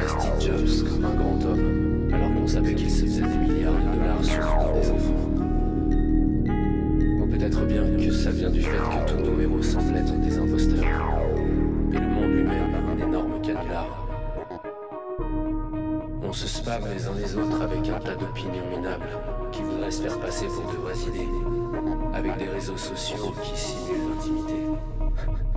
considérait Steve Jobs comme un grand homme, alors qu'on savait qu'il se faisait des milliards de dollars sur par des enfants. Ou peut-être bien que ça vient du fait que tous nos héros semblent être des imposteurs, et le monde lui-même un énorme canular. On se spam les uns les autres avec un tas d'opinions minables qui voudraient se faire passer pour de vraies avec des réseaux sociaux qui simulent l'intimité.